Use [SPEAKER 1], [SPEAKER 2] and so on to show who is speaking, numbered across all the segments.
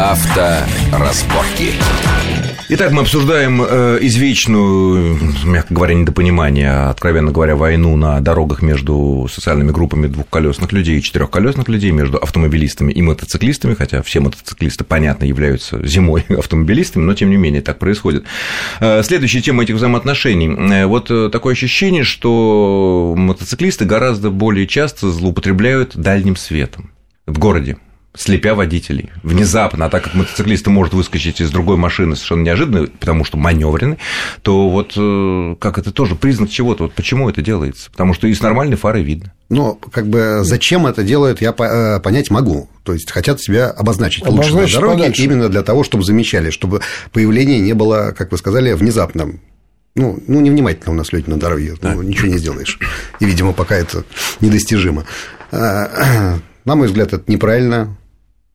[SPEAKER 1] Авторазборки.
[SPEAKER 2] Итак, мы обсуждаем э, извечную, мягко говоря, недопонимание, а, откровенно говоря, войну на дорогах между социальными группами двухколесных людей и четырехколесных людей, между автомобилистами и мотоциклистами, хотя все мотоциклисты, понятно, являются зимой автомобилистами, но тем не менее так происходит. Э, следующая тема этих взаимоотношений. Э, вот такое ощущение, что мотоциклисты гораздо более часто злоупотребляют дальним светом в городе слепя водителей внезапно, а так как мотоциклист может выскочить из другой машины совершенно неожиданно, потому что маневренный, то вот э, как это тоже признак чего-то. Вот почему это делается? Потому что и с нормальной фарой видно.
[SPEAKER 3] Ну, как бы зачем это делают, я э, понять могу. То есть хотят себя обозначить,
[SPEAKER 4] обозначить
[SPEAKER 3] лучше на дороге
[SPEAKER 4] подальше.
[SPEAKER 3] именно для того, чтобы замечали, чтобы появление не было, как вы сказали, внезапным. Ну, ну невнимательно у нас люди на дороге, да. ну, ничего не сделаешь. И, видимо, пока это недостижимо. Э, на мой взгляд, это неправильно.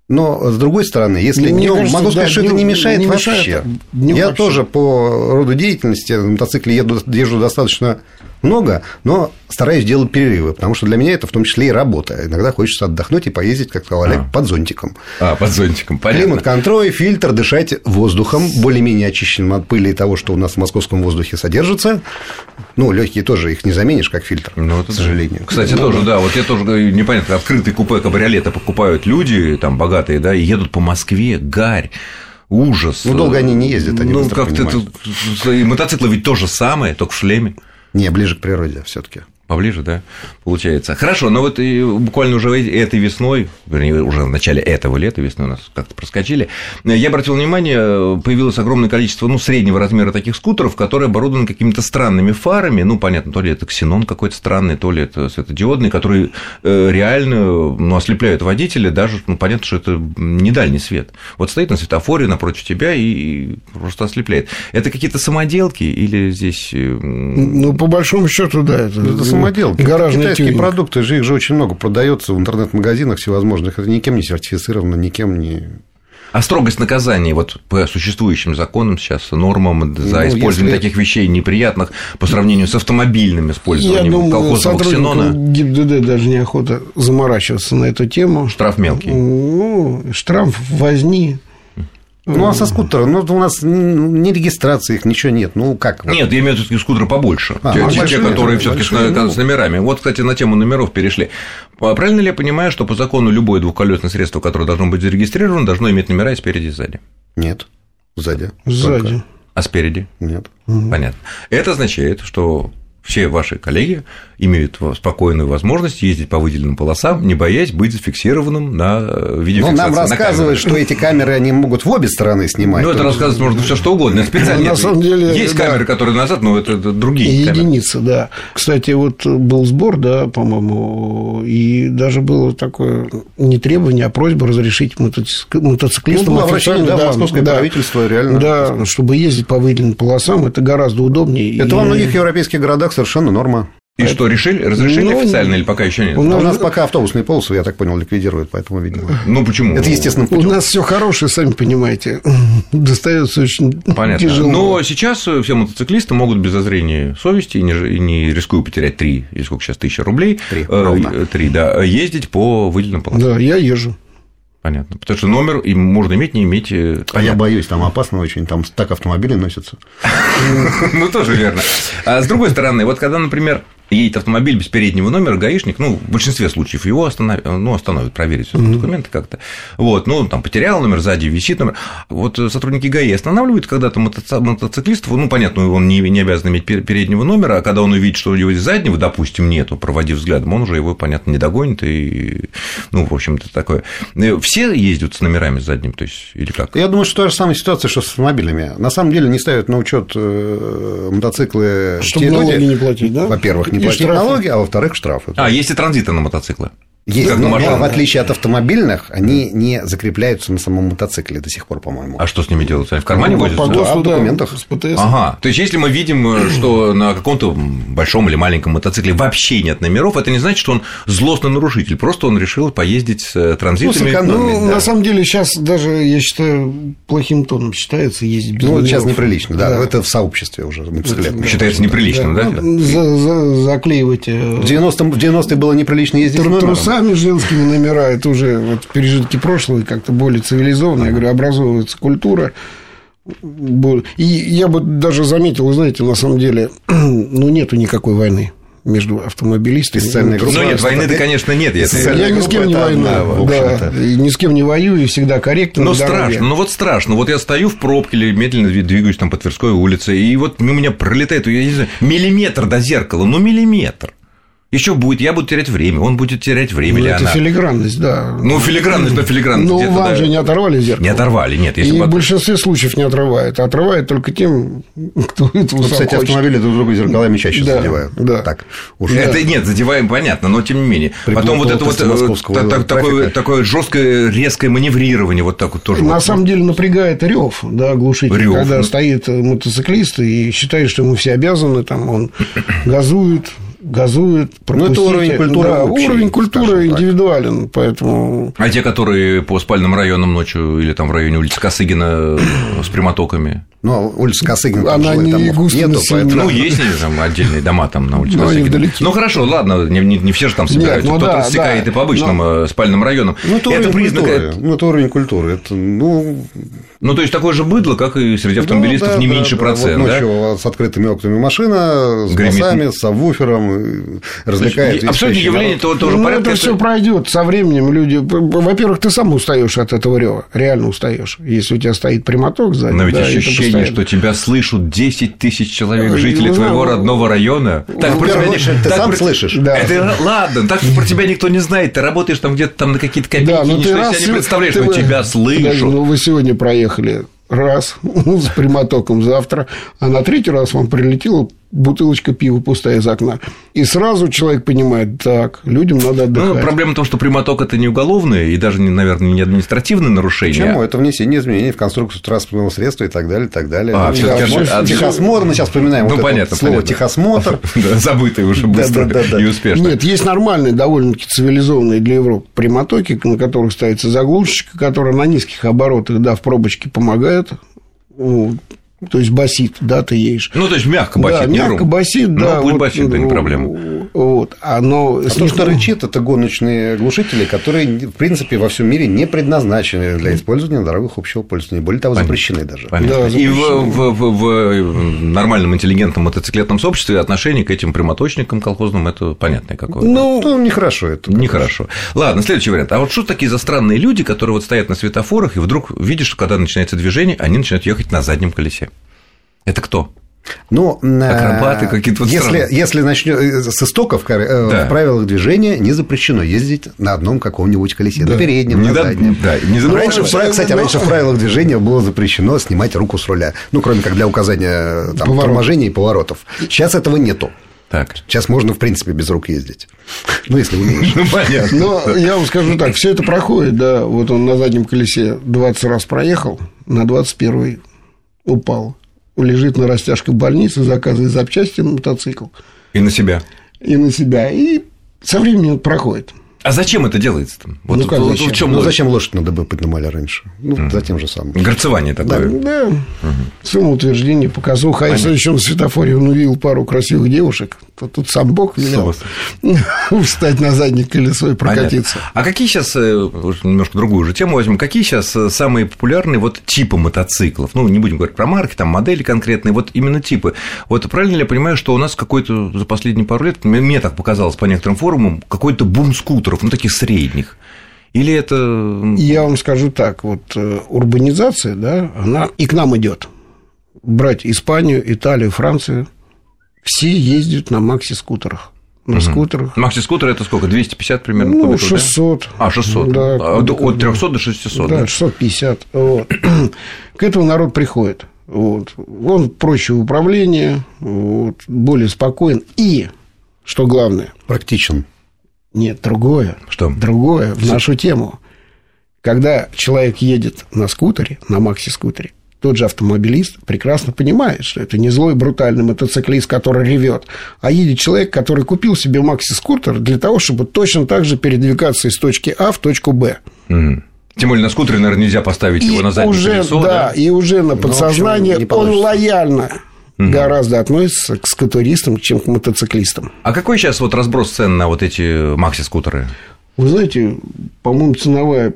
[SPEAKER 3] Но с другой стороны, если
[SPEAKER 4] Мне
[SPEAKER 3] днем,
[SPEAKER 4] кажется,
[SPEAKER 3] могу сказать,
[SPEAKER 4] да,
[SPEAKER 3] что
[SPEAKER 4] днём
[SPEAKER 3] это не мешает
[SPEAKER 4] не
[SPEAKER 3] вообще.
[SPEAKER 4] мешает, днём
[SPEAKER 3] Я
[SPEAKER 4] вообще.
[SPEAKER 3] тоже по роду деятельности на мотоцикле еду, езжу достаточно много, но стараюсь делать перерывы, потому что для меня это в том числе и работа. Иногда хочется отдохнуть и поездить, как сказал Олег,
[SPEAKER 2] А.
[SPEAKER 3] под зонтиком.
[SPEAKER 2] А, под зонтиком, понятно.
[SPEAKER 3] Климат-контроль, фильтр, дышать воздухом, более-менее очищенным от пыли и того, что у нас в московском воздухе содержится. Ну, легкие тоже их не заменишь, как фильтр,
[SPEAKER 2] Ну, это
[SPEAKER 3] к сожалению.
[SPEAKER 2] Кстати, тоже, да, вот я тоже непонятно, открытый купе кабриолета покупают люди, там, богатые, да, и едут по Москве, гарь, ужас.
[SPEAKER 3] Ну, долго они не ездят, они
[SPEAKER 2] Ну, как-то. И мотоциклы ведь то же самое, только в шлеме.
[SPEAKER 3] Не, ближе к природе все таки
[SPEAKER 2] Поближе, да, получается. Хорошо, но вот и буквально уже этой весной, вернее, уже в начале этого лета, весной у нас как-то проскочили, я обратил внимание, появилось огромное количество, ну, среднего размера таких скутеров, которые оборудованы какими-то странными фарами, ну, понятно, то ли это ксенон какой-то странный, то ли это светодиодный, которые э, реально, ну, ослепляют водителя, даже, ну, понятно, что это не дальний свет. Вот стоит на светофоре напротив тебя и просто ослепляет. Это какие-то самоделки или здесь... э,
[SPEAKER 4] Ну, по большому счету, да, это,
[SPEAKER 3] Это самоделки.
[SPEAKER 4] гаражный
[SPEAKER 3] Китайские
[SPEAKER 4] тюнинг.
[SPEAKER 3] продукты, же, их же очень много продается в интернет-магазинах всевозможных. Это никем не сертифицировано, никем не...
[SPEAKER 2] А строгость наказания вот по существующим законам сейчас, нормам за
[SPEAKER 3] Ну,
[SPEAKER 2] использование
[SPEAKER 3] если-
[SPEAKER 2] таких вещей неприятных по сравнению с автомобильным
[SPEAKER 4] Я
[SPEAKER 2] использованием
[SPEAKER 4] думаю,
[SPEAKER 2] колхозного ксенона,
[SPEAKER 4] ГИБДД даже неохота заморачиваться на эту тему.
[SPEAKER 2] штраф мелкий.
[SPEAKER 4] Ну, штраф возни.
[SPEAKER 3] Ну, а со скутера, ну, у нас ни регистрации их, ничего нет. Ну, как?
[SPEAKER 2] Нет, я имею в виду скутеры побольше.
[SPEAKER 3] А,
[SPEAKER 2] те,
[SPEAKER 3] ну,
[SPEAKER 2] те,
[SPEAKER 3] большие,
[SPEAKER 2] которые
[SPEAKER 3] да,
[SPEAKER 2] все-таки с,
[SPEAKER 3] ну.
[SPEAKER 2] с номерами. Вот, кстати, на тему номеров перешли. А Правильно ли я понимаю, что по закону любое двухколесное средство, которое должно быть зарегистрировано, должно иметь номера и спереди и сзади?
[SPEAKER 3] Нет. Сзади.
[SPEAKER 4] Сзади.
[SPEAKER 3] Только.
[SPEAKER 2] А спереди?
[SPEAKER 3] Нет.
[SPEAKER 2] Понятно. Это означает, что все ваши коллеги имеют спокойную возможность ездить по выделенным полосам, не боясь быть зафиксированным на э,
[SPEAKER 3] Ну,
[SPEAKER 2] видеофиксации.
[SPEAKER 3] нам
[SPEAKER 2] на
[SPEAKER 3] рассказывают,
[SPEAKER 2] камеры.
[SPEAKER 3] что эти камеры, они могут в обе стороны снимать.
[SPEAKER 2] Ну, это рассказывать можно все что угодно. Это специально.
[SPEAKER 4] На
[SPEAKER 2] Нет,
[SPEAKER 4] самом деле,
[SPEAKER 2] есть
[SPEAKER 4] да.
[SPEAKER 2] камеры, которые назад, но это, это другие камеры.
[SPEAKER 4] Единица, да. Кстати, вот был сбор, да, по-моему, и даже было такое не требование, а просьба разрешить мотоцик-
[SPEAKER 3] Ну,
[SPEAKER 4] мотоциклистам
[SPEAKER 3] обращение,
[SPEAKER 4] официально,
[SPEAKER 3] да, в московское
[SPEAKER 4] да,
[SPEAKER 3] правительство, реально.
[SPEAKER 4] Да, чтобы ездить по выделенным полосам, это гораздо удобнее.
[SPEAKER 3] Это
[SPEAKER 4] И-
[SPEAKER 3] во многих европейских городах совершенно норма.
[SPEAKER 2] И что, решили? Разрешили
[SPEAKER 4] Ну,
[SPEAKER 2] официально или пока еще нет?
[SPEAKER 4] у
[SPEAKER 3] А
[SPEAKER 4] нас-
[SPEAKER 3] у нас пока автобусные полосы, я так понял, ликвидируют, поэтому, видимо.
[SPEAKER 2] Ну, почему?
[SPEAKER 3] Это естественным
[SPEAKER 4] У нас все хорошее, сами понимаете. Достается очень
[SPEAKER 2] Понятно.
[SPEAKER 4] тяжело.
[SPEAKER 2] Но сейчас э, все мотоциклисты могут без зазрения совести и не, и не рискуя потерять 3, или сколько сейчас, тысяча рублей,
[SPEAKER 3] Три,
[SPEAKER 2] э, э, три, да, ездить по выделенным полосам.
[SPEAKER 4] Да, я езжу.
[SPEAKER 2] Понятно. Потому что номер им можно иметь, не иметь. э,
[SPEAKER 3] А я боюсь, там опасно очень, там так автомобили носятся.
[SPEAKER 2] Ну, тоже верно. А с другой стороны, вот когда, например, едет автомобиль без переднего номера, гаишник, ну, в большинстве случаев его остановит, ну, остановит, проверит все документы как-то. Вот, ну, там потерял номер, сзади висит номер. Вот э, сотрудники ГАИ останавливают когда-то мотоци- мотоциклистов, ну, понятно, он не, не обязан иметь пер- переднего номера, а когда он увидит, что у него заднего, допустим, нету, проводив взглядом, он уже его, понятно, не догонит, и, ну, в общем-то, такое. Э, Все ездят с номерами задним, то есть, или как?
[SPEAKER 3] Я думаю, что та же самая ситуация, что с автомобилями. На самом деле не ставят на учет э, мотоциклы
[SPEAKER 4] Чтобы налоги не платить, да?
[SPEAKER 3] Во-первых, не
[SPEAKER 4] штрафы.
[SPEAKER 3] налоги, а во-вторых, штрафы.
[SPEAKER 2] А, есть и транзиты на мотоциклы. Как машине.
[SPEAKER 3] но в отличие от автомобильных, они не закрепляются на самом мотоцикле до сих пор, по-моему.
[SPEAKER 2] А что с ними делают? Они в кармане
[SPEAKER 4] Ну,
[SPEAKER 2] возятся?
[SPEAKER 4] по ГОСТу,
[SPEAKER 3] в
[SPEAKER 4] да,
[SPEAKER 3] документах.
[SPEAKER 4] с ПТС.
[SPEAKER 2] Ага, то есть если мы видим, э, что на каком-то большом или маленьком мотоцикле вообще нет номеров, это не значит, что он злостный нарушитель, просто он решил поездить с э, транзитами.
[SPEAKER 3] сэкономить.
[SPEAKER 4] Ну,
[SPEAKER 3] да.
[SPEAKER 4] на самом деле, сейчас даже, я считаю, плохим тоном считается ездить без
[SPEAKER 3] Ну,
[SPEAKER 4] номеров.
[SPEAKER 3] сейчас неприлично, да,
[SPEAKER 4] Да.
[SPEAKER 3] это в сообществе уже мотоциклетном.
[SPEAKER 2] Считается неприличным, да?
[SPEAKER 4] Ну, за- за- заклеивать э,
[SPEAKER 3] В 90-м в 90-е было неприлично ездить
[SPEAKER 4] тру-
[SPEAKER 3] номером.
[SPEAKER 4] Сами женскими номера, это уже вот пережитки прошлого, как-то более цивилизованно. Я говорю, образовывается культура. И я бы даже заметил, вы знаете, на самом деле, ну, нету никакой войны между автомобилистами.
[SPEAKER 2] Социальная группа. Ну, нет, войны-то, конечно, нет.
[SPEAKER 4] Я, я ни с кем не воюю. Да, и ни с кем не воюю, и всегда корректно.
[SPEAKER 2] Ну, страшно. Ну, вот страшно. Вот я стою в пробке или медленно двигаюсь там по Тверской улице, и вот у меня пролетает, я не знаю, миллиметр до зеркала, ну, миллиметр. Еще будет, я буду терять время, он будет терять время. Ну,
[SPEAKER 4] это она... филигранность, да.
[SPEAKER 2] Ну, филигранность, но филигранность.
[SPEAKER 4] Ну, вам да... же не оторвали зеркало.
[SPEAKER 2] Не оторвали, нет.
[SPEAKER 4] Если И бы... в большинстве случаев не отрывает. А отрывает только тем, кто
[SPEAKER 3] это ну, Кстати, хочет. автомобили друг друга зеркалами чаще да, задевают.
[SPEAKER 4] Да.
[SPEAKER 2] Так, уже. Это нет, задеваем, понятно, но тем не менее. При Потом вот это вот э, так, такое, такое жесткое, резкое маневрирование, вот так вот тоже.
[SPEAKER 4] На вот. самом деле напрягает рев, да, глушитель. Рев. Когда стоит мотоциклист и считает, что ему все обязаны, там он газует, газует,
[SPEAKER 3] Ну, это уровень культуры
[SPEAKER 4] да, общий, уровень культуры индивидуален, так. поэтому...
[SPEAKER 2] А те, которые по спальным районам ночью или там в районе улицы Косыгина с прямотоками?
[SPEAKER 3] Ну, а улица Косыгина,
[SPEAKER 4] Она не густо нету,
[SPEAKER 2] поэтому... Ну, есть там отдельные дома там на улице Косыгина. Ну, хорошо, ладно, не, не, не все же там собираются, ну, кто-то да, рассекает да, и по обычным но... Э, спальным районам.
[SPEAKER 3] Ну, это, это признак... Культуры. Ну, это уровень культуры. Это, ну...
[SPEAKER 2] ну, то есть, такое же быдло, как и среди автомобилистов, да, да, не меньше да, процент, вот
[SPEAKER 3] ночью да? с открытыми окнами машина, с Гремит. басами, с сабвуфером, развлекает.
[SPEAKER 2] Абсолютно явление
[SPEAKER 4] того тоже ну, это все пройдет со временем. Люди, во-первых, ты сам устаешь от этого рева, реально устаешь, если у тебя стоит прямоток сзади.
[SPEAKER 2] Но ведь ощущение, что тебя слышат слышат 10 тысяч человек, ну, жителей ну, твоего родного района.
[SPEAKER 3] Так ну, про тебя, ты так сам про... слышишь.
[SPEAKER 2] Да. Это, ладно, так про тебя никто не знает. Ты работаешь там где-то там на какие-то копейки, да, но ты раз, себя не представляешь, ты, но тебя слышат.
[SPEAKER 4] ну, вы сегодня проехали раз с прямотоком завтра, а на третий раз вам прилетело бутылочка пива пустая из окна. И сразу человек понимает, так, людям надо отдыхать.
[SPEAKER 2] Ну, проблема в том, что прямоток – это не уголовное и даже, наверное, не административное нарушение.
[SPEAKER 3] Почему? Это внесение изменений в конструкцию транспортного средства и так далее, и так далее. А, ну, да, а, техосмотр, мы сейчас вспоминаем
[SPEAKER 2] ну,
[SPEAKER 3] вот
[SPEAKER 2] понятно,
[SPEAKER 3] слово
[SPEAKER 2] понятно.
[SPEAKER 3] техосмотр.
[SPEAKER 2] Забытый уже быстро и успешно.
[SPEAKER 4] Нет, есть нормальные, довольно-таки цивилизованные для Европы прямотоки, на которых ставится заглушечка, которая на низких оборотах, да, в пробочке помогает то есть басит, да, ты едешь.
[SPEAKER 2] Ну, то есть мягко басит,
[SPEAKER 4] да,
[SPEAKER 2] не
[SPEAKER 4] мягко рум. басит, ну, да.
[SPEAKER 2] Ну, вот, басит, это не проблема.
[SPEAKER 4] Вот, оно...
[SPEAKER 3] А то, что рычит, это гоночные глушители, которые, в принципе, во всем мире не предназначены для использования на дорогах общего пользования. Более того, Понятно. запрещены даже.
[SPEAKER 2] Понятно. Да, запрещены. И в, в, в, в нормальном интеллигентном мотоциклетном сообществе отношение к этим прямоточникам колхозным это понятное какое-то.
[SPEAKER 3] Ну, ну нехорошо это.
[SPEAKER 2] Нехорошо. Ладно, следующий вариант. А вот что такие за странные люди, которые вот стоят на светофорах, и вдруг видишь, что когда начинается движение, они начинают ехать на заднем колесе? Это кто?
[SPEAKER 3] Ну,
[SPEAKER 2] Акробаты какие-то вот
[SPEAKER 3] если, если начнем э, с истоков э, да. в правилах движения не запрещено ездить на одном каком-нибудь колесе, да. на переднем, не на заднем.
[SPEAKER 2] Да, не
[SPEAKER 3] раньше, кстати, но... раньше в правилах движения было запрещено снимать руку с руля, ну, кроме как для указания там, Поворот. торможения и поворотов. Сейчас этого нету.
[SPEAKER 2] Так.
[SPEAKER 3] Сейчас можно, в принципе, без рук ездить. Ну, если умеешь.
[SPEAKER 4] Ну, понятно. Но я вам скажу так, все это проходит, да. Вот он на заднем колесе 20 раз проехал, на 21 упал лежит на растяжке больницы, заказывает запчасти на мотоцикл.
[SPEAKER 2] И на себя.
[SPEAKER 4] И на себя. И со временем проходит.
[SPEAKER 2] А зачем это делается там?
[SPEAKER 3] Вот, ну, как вот, зачем? В чем ну, зачем лошадь надо бы поднимали раньше? Ну, за тем же самым.
[SPEAKER 2] Горцевание такое.
[SPEAKER 4] Да, да. Угу. самоутверждение, показуха. А если еще на светофоре он увидел пару красивых девушек, то тут сам Бог велел встать на заднее колесо и прокатиться.
[SPEAKER 2] Понятно. А какие сейчас, э, немножко другую уже тему возьмем, какие сейчас э, самые популярные вот типы мотоциклов? Ну, не будем говорить про марки, там модели конкретные, вот именно типы. Вот правильно ли я понимаю, что у нас какой-то за последние пару лет, мне так показалось по некоторым форумам, какой-то бум скутеров долларов, ну, таких средних? Или это...
[SPEAKER 4] Я вам скажу так, вот э, урбанизация, да, она и к нам идет. Брать Испанию, Италию, Францию, все ездят на макси-скутерах. На угу. скутерах.
[SPEAKER 2] Макси-скутер это сколько? 250 примерно?
[SPEAKER 4] Ну, кубиков, 600.
[SPEAKER 2] Да? А, 600. Да, а, от 300 до 600.
[SPEAKER 4] Да, да? 650. Вот. К этому народ приходит. Вот. Он проще в управлении, вот, более спокоен и, что главное,
[SPEAKER 3] практичен.
[SPEAKER 4] Нет, другое.
[SPEAKER 2] Что?
[SPEAKER 4] Другое, в нашу тему. Когда человек едет на скутере, на макси-скутере, тот же автомобилист прекрасно понимает, что это не злой брутальный мотоциклист, который ревет, а едет человек, который купил себе макси-скутер для того, чтобы точно так же передвигаться из точки А в точку Б.
[SPEAKER 2] Угу. Тем более на скутере, наверное, нельзя поставить и его на заднее
[SPEAKER 4] уже,
[SPEAKER 2] колесо.
[SPEAKER 4] Да, да, и уже на подсознание ну, он лояльно угу. гораздо относится к скутеристам, чем к мотоциклистам.
[SPEAKER 2] А какой сейчас вот разброс цен на вот эти макси-скутеры?
[SPEAKER 4] Вы знаете, по-моему, ценовая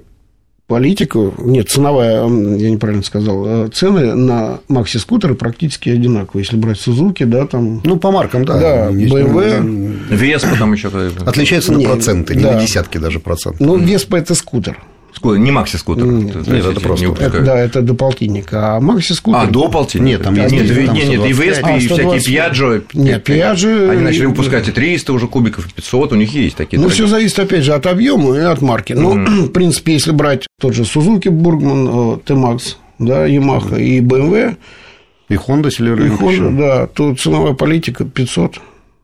[SPEAKER 4] политика, нет, ценовая, я неправильно сказал, а цены на макси-скутеры практически одинаковые. Если брать Сузуки, да, там...
[SPEAKER 3] Ну, по маркам, да.
[SPEAKER 4] Да, BMW...
[SPEAKER 2] Вес потом еще...
[SPEAKER 3] Отличается на проценты, не на десятки даже процентов.
[SPEAKER 4] Ну, Веспа – это скутер.
[SPEAKER 2] Не макси-скутер.
[SPEAKER 3] Нет, это, нет, это просто.
[SPEAKER 4] Это, да, это до полтинника. А макси-скутер.
[SPEAKER 2] А, до полтинника?
[SPEAKER 3] Нет, там
[SPEAKER 2] нет,
[SPEAKER 3] есть.
[SPEAKER 2] Нет, там нет, нет, и Веспи, а, и всякие Пьяджо.
[SPEAKER 4] Нет, Пьяджо.
[SPEAKER 2] Они начали выпускать и 300 уже кубиков, и 500, у них есть такие.
[SPEAKER 4] Ну, все зависит, опять же, от объема и от марки. Ну, mm-hmm. в принципе, если брать тот же Suzuki Burgman, T-Max, да, Yamaha mm-hmm. и BMW.
[SPEAKER 3] И Honda Celeron.
[SPEAKER 4] И Honda, да, то ценовая политика 500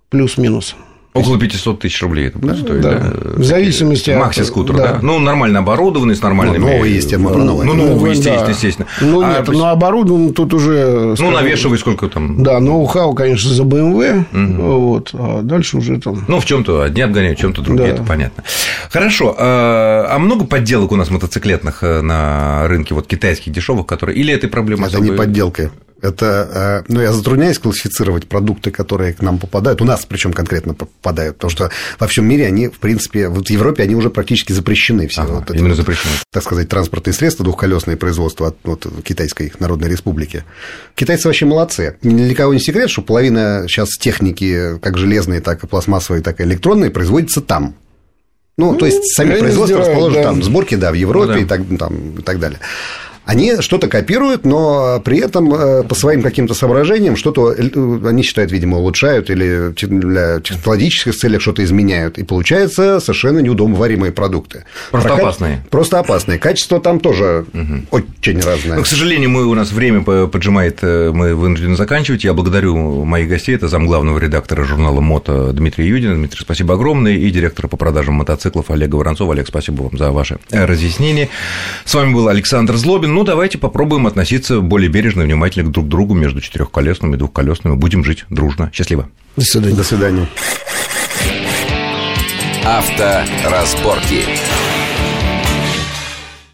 [SPEAKER 4] плюс-минус.
[SPEAKER 2] Около 500 тысяч рублей это будет
[SPEAKER 4] да,
[SPEAKER 2] стоить,
[SPEAKER 4] да.
[SPEAKER 2] да?
[SPEAKER 4] В зависимости
[SPEAKER 2] от... Макси-скутер, да. да. Ну, нормально оборудованный, с нормальными...
[SPEAKER 3] Ну, новый, естественно,
[SPEAKER 2] новый. Ну, новый, естественно,
[SPEAKER 4] да.
[SPEAKER 2] естественно.
[SPEAKER 4] Ну, а, нет, но оборудован тут уже...
[SPEAKER 2] Ну, навешивай сколько там...
[SPEAKER 4] Да, ноу-хау, конечно, за BMW, угу. вот, а дальше уже там...
[SPEAKER 2] Ну, в чем то одни обгоняют, в чем то другие, да. это понятно. Хорошо, а много подделок у нас мотоциклетных э, на рынке, вот китайских дешевых, которые... Или этой проблемы
[SPEAKER 3] Это особой... не подделка. Это, э, ну, я затрудняюсь классифицировать продукты, которые к нам попадают, у нас причем конкретно попадают, потому что во всем мире они, в принципе, вот в Европе они уже практически запрещены все.
[SPEAKER 2] Ага,
[SPEAKER 3] вот
[SPEAKER 2] именно это, запрещены.
[SPEAKER 3] Так сказать, транспортные средства, двухколесные производства от вот, Китайской Народной Республики. Китайцы вообще молодцы. Ни для кого не секрет, что половина сейчас техники, как железные, так и пластмассовые, так и электронные, производится там. Ну, ну то есть, сами производства расположены да. там, сборки, да, в Европе ну, да. И, так, там, и так далее они что-то копируют, но при этом э, по своим каким-то соображениям что-то э, они считают, видимо, улучшают или для технологических целей что-то изменяют. И получается совершенно неудобоваримые продукты.
[SPEAKER 2] Просто Про опасные.
[SPEAKER 3] Просто опасные. Качество там тоже угу. очень разное.
[SPEAKER 2] Но, к сожалению, мы, у нас время поджимает, э, мы вынуждены заканчивать. Я благодарю моих гостей. Это замглавного редактора журнала «Мото» Дмитрий Юдин. Дмитрий, спасибо огромное. И директора по продажам мотоциклов Олега Воронцова. Олег, спасибо вам за ваши разъяснения. С вами был Александр Злобин ну, давайте попробуем относиться более бережно и внимательно друг к другу между четырехколесными и двухколесными. Будем жить дружно. Счастливо.
[SPEAKER 3] До свидания. До свидания.
[SPEAKER 1] Авторазборки.